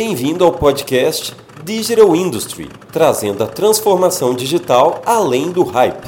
Bem-vindo ao podcast Digital Industry, trazendo a transformação digital além do hype.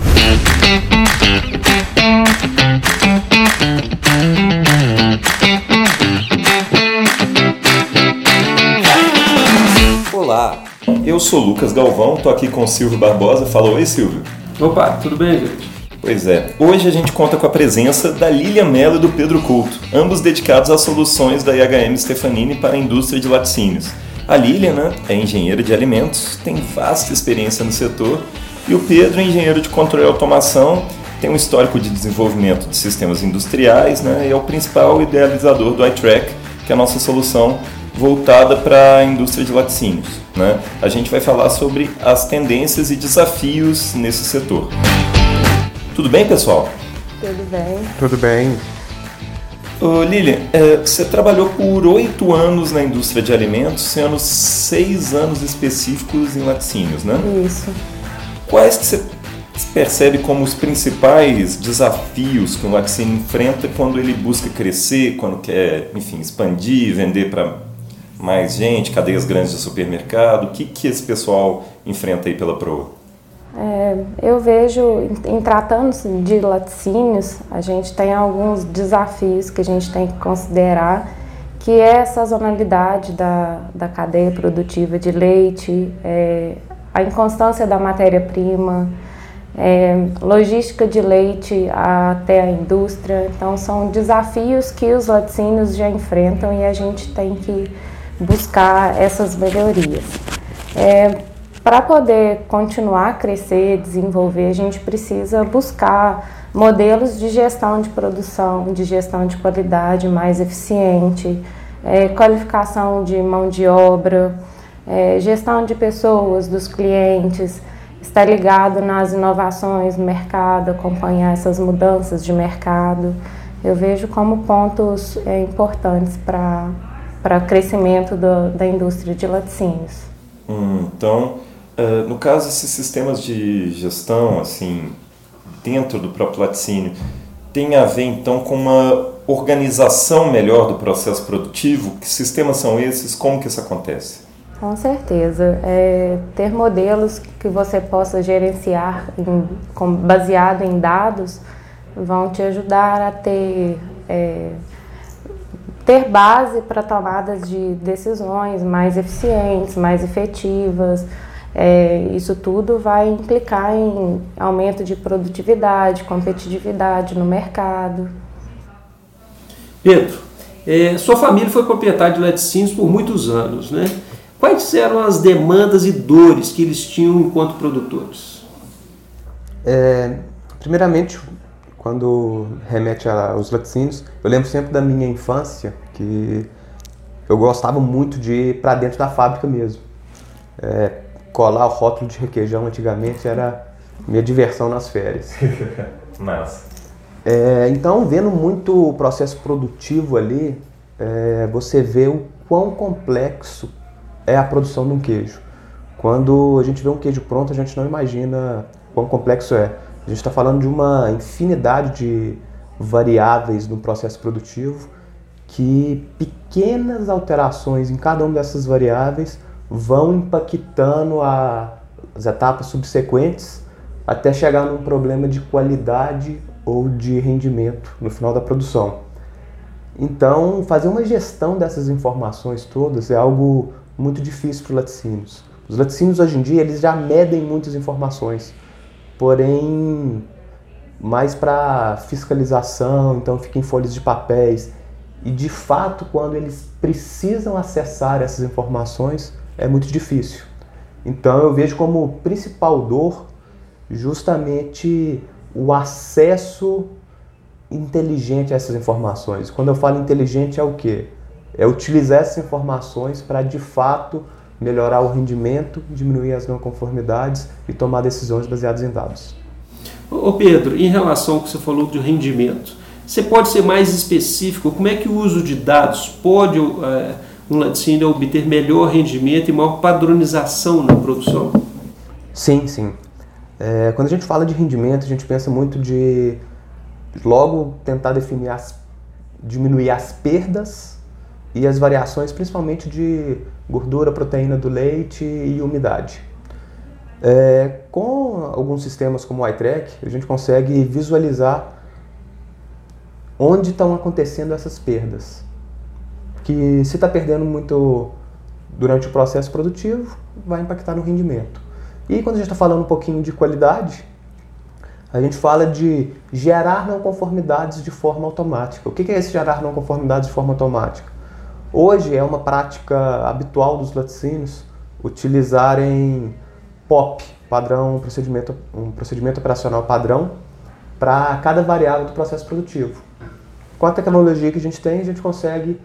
Olá, eu sou Lucas Galvão, tô aqui com o Silvio Barbosa. Fala oi, Silvio. Opa, tudo bem, gente? Pois é, hoje a gente conta com a presença da Lilian Mello e do Pedro Couto, ambos dedicados às soluções da IHM Stefanini para a indústria de laticínios. A Lilian né, é engenheira de alimentos, tem vasta experiência no setor, e o Pedro é engenheiro de controle e automação, tem um histórico de desenvolvimento de sistemas industriais né, e é o principal idealizador do iTrack, que é a nossa solução voltada para a indústria de laticínios. Né? A gente vai falar sobre as tendências e desafios nesse setor. Tudo bem, pessoal? Tudo bem. Tudo bem. Ô, Lilian, é, você trabalhou por oito anos na indústria de alimentos, sendo seis anos específicos em laticínios, né? Isso. Quais que você percebe como os principais desafios que um laticínio enfrenta quando ele busca crescer, quando quer, enfim, expandir, vender para mais gente, cadeias grandes de supermercado? O que, que esse pessoal enfrenta aí pela Proa? É, eu vejo, em, tratando-se de laticínios, a gente tem alguns desafios que a gente tem que considerar, que é a sazonalidade da, da cadeia produtiva de leite, é, a inconstância da matéria-prima, é, logística de leite até a indústria. Então, são desafios que os laticínios já enfrentam e a gente tem que buscar essas melhorias. É, para poder continuar a crescer, desenvolver, a gente precisa buscar modelos de gestão de produção, de gestão de qualidade mais eficiente, é, qualificação de mão de obra, é, gestão de pessoas, dos clientes, estar ligado nas inovações do mercado, acompanhar essas mudanças de mercado. Eu vejo como pontos é, importantes para o crescimento do, da indústria de laticínios. Hum, então, uh, no caso esses sistemas de gestão, assim, dentro do próprio laticínio, tem a ver então com uma organização melhor do processo produtivo? Que sistemas são esses? Como que isso acontece? Com certeza. É, ter modelos que você possa gerenciar em, com, baseado em dados vão te ajudar a ter é, ter base para tomadas de decisões mais eficientes, mais efetivas. É, isso tudo vai implicar em aumento de produtividade, competitividade no mercado. Pedro, é, sua família foi proprietária de laticínios por muitos anos, né? Quais eram as demandas e dores que eles tinham enquanto produtores? É, primeiramente, quando remete aos laticínios, eu lembro sempre da minha infância que eu gostava muito de ir para dentro da fábrica mesmo. É, colar o rótulo de requeijão antigamente era minha diversão nas férias. Massa. É, então, vendo muito o processo produtivo ali, é, você vê o quão complexo é a produção de um queijo. Quando a gente vê um queijo pronto, a gente não imagina quão complexo é. A gente está falando de uma infinidade de variáveis no processo produtivo que pequenas alterações em cada uma dessas variáveis vão impactando a, as etapas subsequentes até chegar num problema de qualidade ou de rendimento no final da produção. Então, fazer uma gestão dessas informações todas é algo muito difícil para os laticínios. Os laticínios hoje em dia eles já medem muitas informações porém mais para fiscalização, então fica em folhas de papéis. E de fato, quando eles precisam acessar essas informações, é muito difícil. Então eu vejo como principal dor justamente o acesso inteligente a essas informações. Quando eu falo inteligente é o quê? É utilizar essas informações para de fato melhorar o rendimento, diminuir as não conformidades e tomar decisões baseadas em dados. Ô Pedro, em relação ao que você falou de rendimento, você pode ser mais específico? Como é que o uso de dados pode é, laticínio obter melhor rendimento e maior padronização na produção? Sim, sim. É, quando a gente fala de rendimento, a gente pensa muito de logo tentar definir as, diminuir as perdas e as variações principalmente de gordura, proteína do leite e umidade. É, com alguns sistemas como o iTrack, a gente consegue visualizar onde estão acontecendo essas perdas. Que se está perdendo muito durante o processo produtivo, vai impactar no rendimento. E quando a gente está falando um pouquinho de qualidade, a gente fala de gerar não conformidades de forma automática. O que é esse gerar não conformidades de forma automática? Hoje é uma prática habitual dos laticínios utilizarem POP, padrão procedimento, um procedimento operacional padrão, para cada variável do processo produtivo. Com a tecnologia que a gente tem, a gente consegue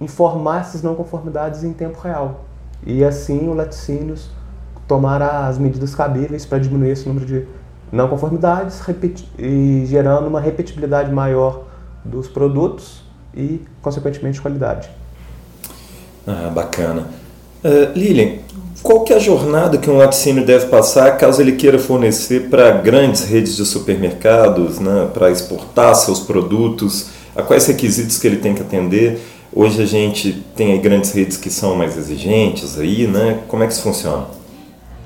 informar essas não conformidades em tempo real. E assim o laticínios tomar as medidas cabíveis para diminuir esse número de não conformidades e gerando uma repetibilidade maior dos produtos e, consequentemente, qualidade. Ah, bacana. Uh, Lilian, qual que é a jornada que um laticínio deve passar caso ele queira fornecer para grandes redes de supermercados, né, para exportar seus produtos? A quais requisitos que ele tem que atender? Hoje a gente tem aí grandes redes que são mais exigentes aí, né? Como é que isso funciona?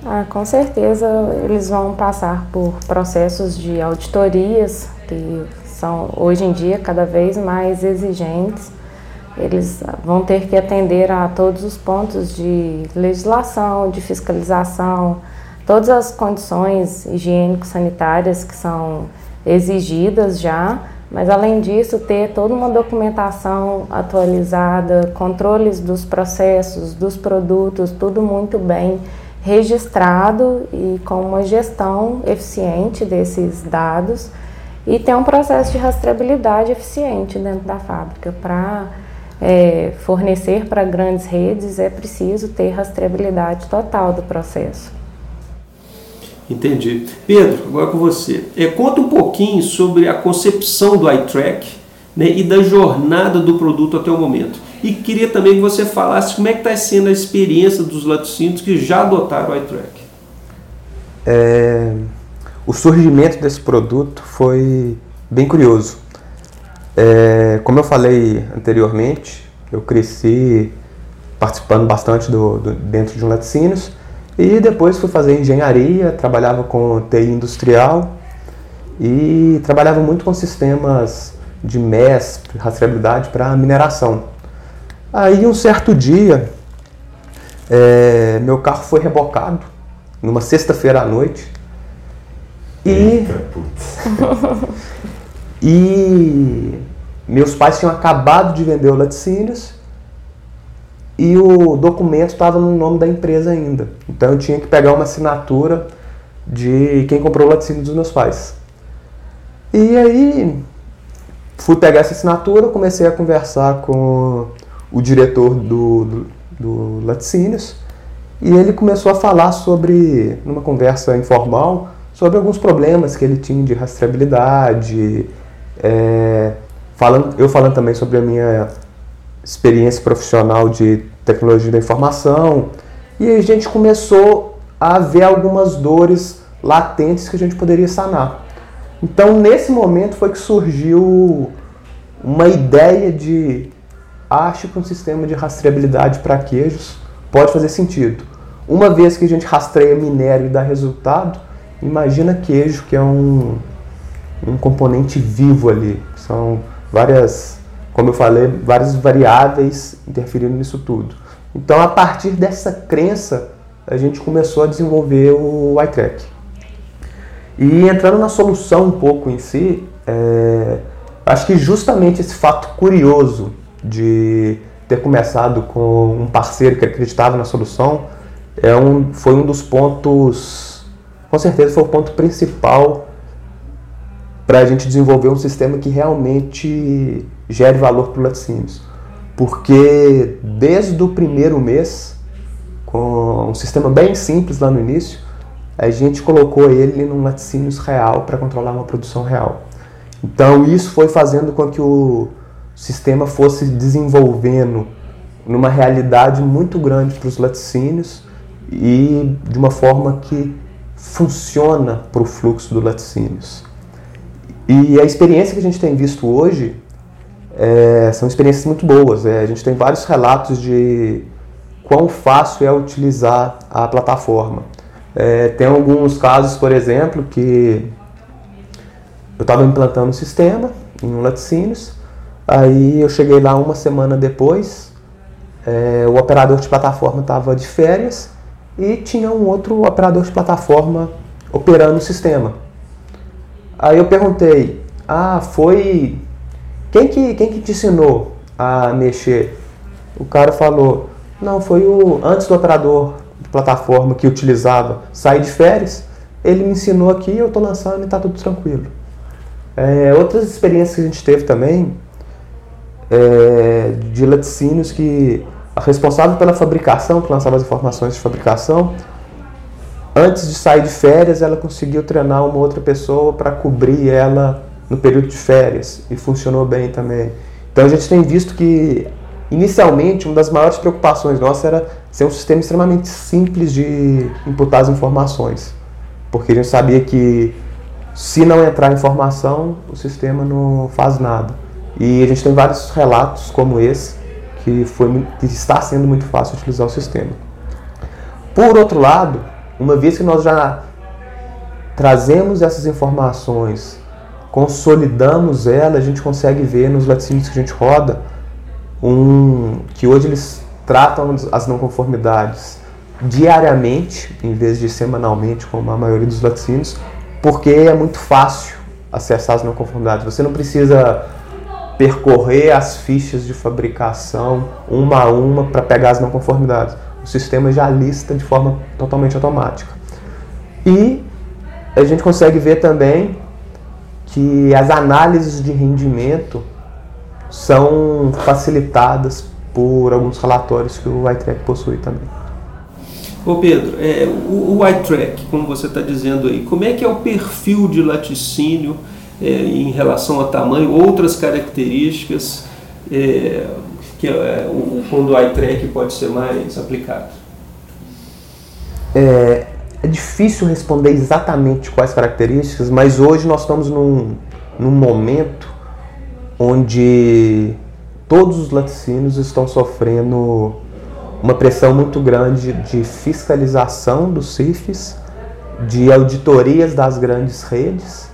Ah, com certeza eles vão passar por processos de auditorias que são hoje em dia cada vez mais exigentes. Eles vão ter que atender a todos os pontos de legislação, de fiscalização, todas as condições higiênico-sanitárias que são exigidas já, mas além disso ter toda uma documentação atualizada, controles dos processos, dos produtos, tudo muito bem registrado e com uma gestão eficiente desses dados e ter um processo de rastreabilidade eficiente dentro da fábrica. Para é, fornecer para grandes redes é preciso ter rastreabilidade total do processo. Entendi. Pedro, agora com você. É, conta um pouquinho sobre a concepção do iTrack né, e da jornada do produto até o momento. E queria também que você falasse como é que está sendo a experiência dos laticínios que já adotaram o iTrack. É, o surgimento desse produto foi bem curioso. É, como eu falei anteriormente, eu cresci participando bastante do, do, dentro de um laticínios e depois fui fazer engenharia, trabalhava com TI industrial e trabalhava muito com sistemas de MES, rastreabilidade para mineração. Aí um certo dia, é, meu carro foi rebocado numa sexta-feira à noite. E. Eita, e meus pais tinham acabado de vender o laticínios e o documento estava no nome da empresa ainda. Então eu tinha que pegar uma assinatura de quem comprou o laticínio dos meus pais. E aí fui pegar essa assinatura, comecei a conversar com o diretor do, do, do Laticínios, e ele começou a falar sobre, numa conversa informal, sobre alguns problemas que ele tinha de rastreabilidade, é, falando, eu falando também sobre a minha experiência profissional de tecnologia da informação, e a gente começou a ver algumas dores latentes que a gente poderia sanar. Então, nesse momento foi que surgiu uma ideia de acho que um sistema de rastreabilidade para queijos pode fazer sentido. Uma vez que a gente rastreia minério e dá resultado, imagina queijo, que é um, um componente vivo ali. São várias, como eu falei, várias variáveis interferindo nisso tudo. Então, a partir dessa crença, a gente começou a desenvolver o iTrack. E entrando na solução um pouco em si, é, acho que justamente esse fato curioso de ter começado com um parceiro que acreditava na solução é um, foi um dos pontos, com certeza foi o ponto principal para a gente desenvolver um sistema que realmente gere valor para o laticínios. Porque desde o primeiro mês, com um sistema bem simples lá no início, a gente colocou ele num laticínios real para controlar uma produção real. Então isso foi fazendo com que o sistema fosse desenvolvendo numa realidade muito grande para os laticínios e de uma forma que funciona para o fluxo do laticínios. E a experiência que a gente tem visto hoje é, são experiências muito boas. É, a gente tem vários relatos de quão fácil é utilizar a plataforma. É, tem alguns casos, por exemplo, que eu estava implantando um sistema em um laticínios, aí eu cheguei lá uma semana depois, é, o operador de plataforma estava de férias e tinha um outro operador de plataforma operando o sistema. Aí eu perguntei, ah, foi. Quem que, quem que te ensinou a mexer? O cara falou, não, foi o. Antes do operador de plataforma que utilizava sair de férias, ele me ensinou aqui, eu estou lançando e está tudo tranquilo. É, outras experiências que a gente teve também é, de laticínios que a responsável pela fabricação, que lançava as informações de fabricação, antes de sair de férias, ela conseguiu treinar uma outra pessoa para cobrir ela no período de férias e funcionou bem também. Então a gente tem visto que inicialmente uma das maiores preocupações nossas era ser um sistema extremamente simples de imputar as informações, porque a gente sabia que se não entrar informação, o sistema não faz nada. E a gente tem vários relatos como esse que foi que está sendo muito fácil utilizar o sistema. Por outro lado, uma vez que nós já trazemos essas informações, consolidamos elas, a gente consegue ver nos laticínios que a gente roda um que hoje eles tratam as não conformidades diariamente, em vez de semanalmente, como a maioria dos laticínios, porque é muito fácil acessar as não conformidades. Você não precisa percorrer as fichas de fabricação uma a uma para pegar as não conformidades o sistema já lista de forma totalmente automática. E a gente consegue ver também que as análises de rendimento são facilitadas por alguns relatórios que o iTrack possui também. Ô Pedro, é, o, o iTrack, como você está dizendo aí, como é que é o perfil de laticínio é, em relação a tamanho, outras características? É, que é, o, quando o eye track pode ser mais aplicado? É difícil responder exatamente quais características, mas hoje nós estamos num, num momento onde todos os laticínios estão sofrendo uma pressão muito grande de fiscalização dos CIFs, de auditorias das grandes redes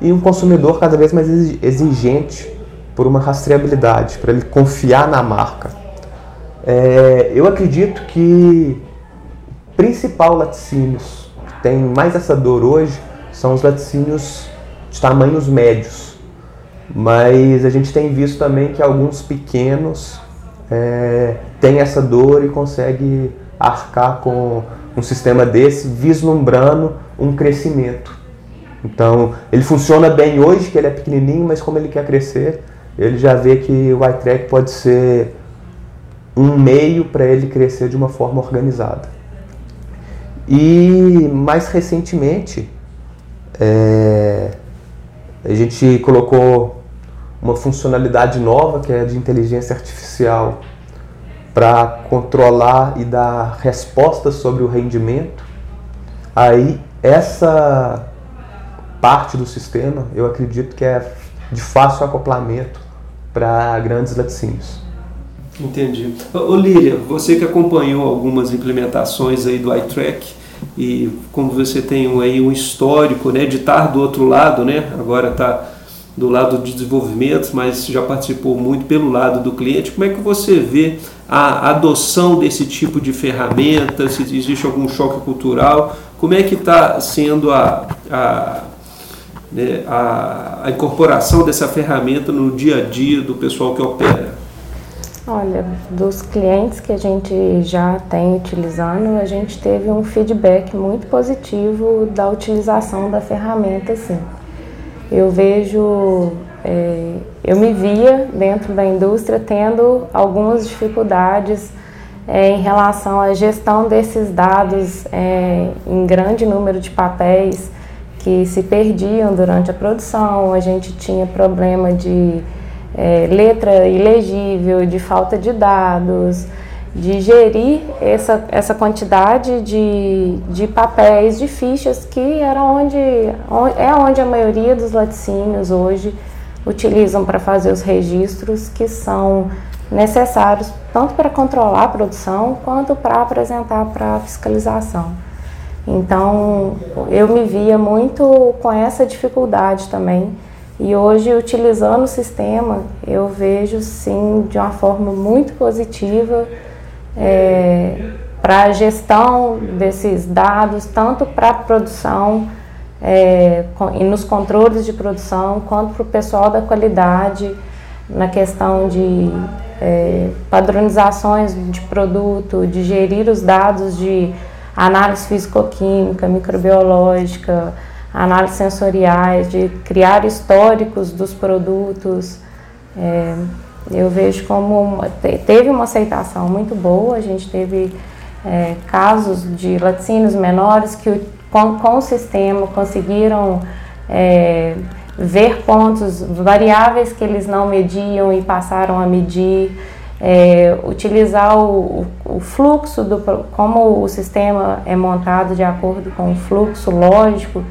e um consumidor cada vez mais exigente por uma rastreabilidade, para ele confiar na marca. É, eu acredito que principal laticínios tem mais essa dor hoje são os laticínios de tamanhos médios. Mas a gente tem visto também que alguns pequenos é, têm essa dor e conseguem arcar com um sistema desse, vislumbrando um crescimento. Então, ele funciona bem hoje, que ele é pequenininho, mas como ele quer crescer, ele já vê que o iTrack pode ser um meio para ele crescer de uma forma organizada. E mais recentemente, é, a gente colocou uma funcionalidade nova que é de inteligência artificial para controlar e dar respostas sobre o rendimento. Aí essa parte do sistema eu acredito que é de fácil acoplamento para grandes laticínios. Entendi. Ô Lília, você que acompanhou algumas implementações aí do iTrack e como você tem aí um histórico né, de estar do outro lado, né, agora está do lado de desenvolvimento, mas já participou muito pelo lado do cliente, como é que você vê a adoção desse tipo de ferramenta, se existe algum choque cultural, como é que está sendo a, a né, a, a incorporação dessa ferramenta no dia a dia do pessoal que opera? Olha, dos clientes que a gente já tem utilizando, a gente teve um feedback muito positivo da utilização da ferramenta, sim. Eu vejo, é, eu me via dentro da indústria tendo algumas dificuldades é, em relação à gestão desses dados é, em grande número de papéis, que se perdiam durante a produção, a gente tinha problema de é, letra ilegível, de falta de dados, de gerir essa, essa quantidade de, de papéis, de fichas que era onde, é onde a maioria dos laticínios hoje utilizam para fazer os registros que são necessários tanto para controlar a produção quanto para apresentar para a fiscalização. Então, eu me via muito com essa dificuldade também. E hoje, utilizando o sistema, eu vejo sim de uma forma muito positiva é, para a gestão desses dados, tanto para a produção é, e nos controles de produção, quanto para o pessoal da qualidade, na questão de é, padronizações de produto, de gerir os dados de análise físico-química, microbiológica, análise sensoriais, de criar históricos dos produtos. É, eu vejo como teve uma aceitação muito boa, a gente teve é, casos de laticínios menores que com, com o sistema conseguiram é, ver pontos variáveis que eles não mediam e passaram a medir é, utilizar o, o, fluxo, do, como o sistema é montado de acordo com o fluxo lógico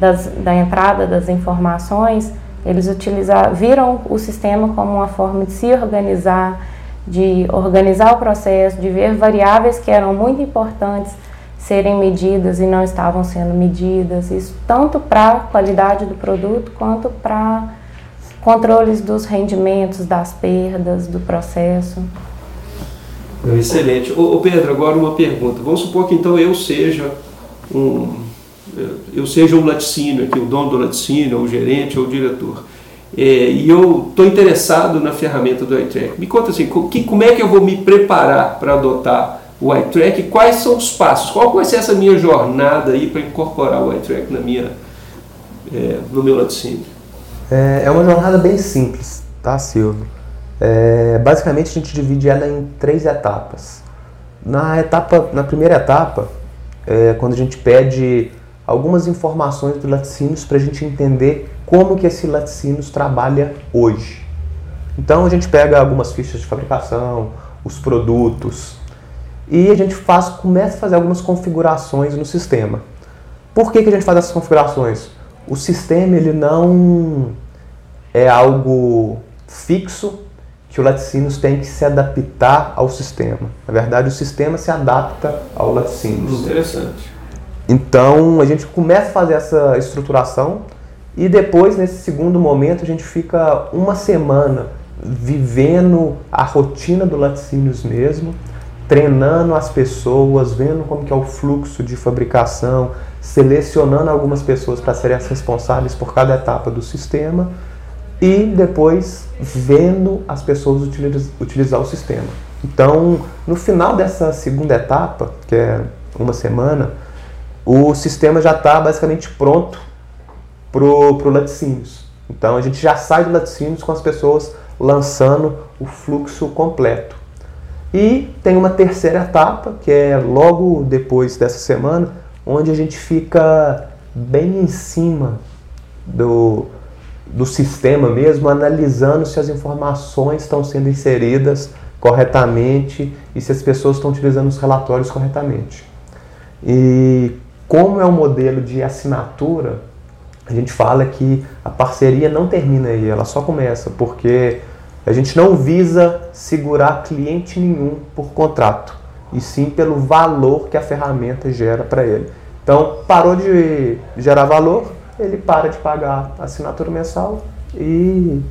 das, da entrada das informações, eles utilizar, viram o sistema como uma forma de se organizar, de organizar o processo, de ver variáveis que eram muito importantes serem medidas e não estavam sendo medidas, isso tanto para a qualidade do produto quanto para controles dos rendimentos, das perdas, do processo. Excelente. Ô, Pedro, agora uma pergunta. Vamos supor que então eu seja um eu seja um laticínio aqui, o dono do laticínio, ou o gerente, ou o diretor. É, e eu estou interessado na ferramenta do iTrack. Me conta assim, que, como é que eu vou me preparar para adotar o iTrack? Quais são os passos? Qual vai ser essa minha jornada aí para incorporar o iTrack na minha, é, no meu laticínio? É, é uma jornada bem simples, tá, Silvio? É, basicamente a gente divide ela em três etapas. Na etapa, na primeira etapa, é, quando a gente pede algumas informações do laticínios para a gente entender como que esse laticínios trabalha hoje. Então a gente pega algumas fichas de fabricação, os produtos e a gente faz, começa a fazer algumas configurações no sistema. Por que, que a gente faz essas configurações? O sistema ele não é algo fixo que o laticínios tem que se adaptar ao sistema. Na verdade, o sistema se adapta ao laticínios. Interessante. Então, a gente começa a fazer essa estruturação e depois, nesse segundo momento, a gente fica uma semana vivendo a rotina do laticínios mesmo, treinando as pessoas, vendo como que é o fluxo de fabricação, selecionando algumas pessoas para serem as responsáveis por cada etapa do sistema e depois vendo as pessoas utilizar, utilizar o sistema. Então, no final dessa segunda etapa, que é uma semana, o sistema já está basicamente pronto para o laticínios. Então, a gente já sai do laticínios com as pessoas lançando o fluxo completo. E tem uma terceira etapa, que é logo depois dessa semana, onde a gente fica bem em cima do, do sistema mesmo, analisando se as informações estão sendo inseridas corretamente e se as pessoas estão utilizando os relatórios corretamente. E como é um modelo de assinatura, a gente fala que a parceria não termina aí, ela só começa, porque a gente não visa segurar cliente nenhum por contrato, e sim pelo valor que a ferramenta gera para ele. Então, parou de gerar valor, ele para de pagar a assinatura mensal e,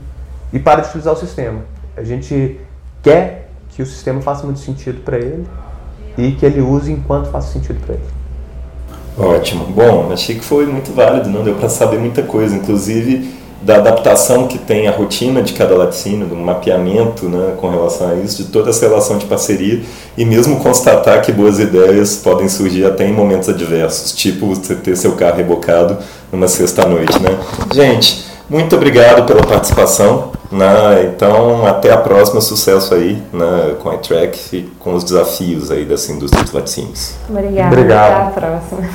e para de utilizar o sistema. A gente quer que o sistema faça muito sentido para ele e que ele use enquanto faça sentido para ele. Ótimo. Bom, achei que foi muito válido, não deu para saber muita coisa, inclusive da adaptação que tem a rotina de cada laticínio, do mapeamento né, com relação a isso, de toda essa relação de parceria e mesmo constatar que boas ideias podem surgir até em momentos adversos, tipo você ter seu carro rebocado numa sexta-noite. Né? Gente, muito obrigado pela participação. Né? Então, até a próxima. Sucesso aí né, com a iTrack e com os desafios aí dessa indústria de laticínios. Obrigada. Obrigado. Até a próxima.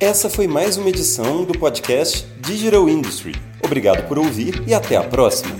Essa foi mais uma edição do podcast Digital Industry. Obrigado por ouvir e até a próxima.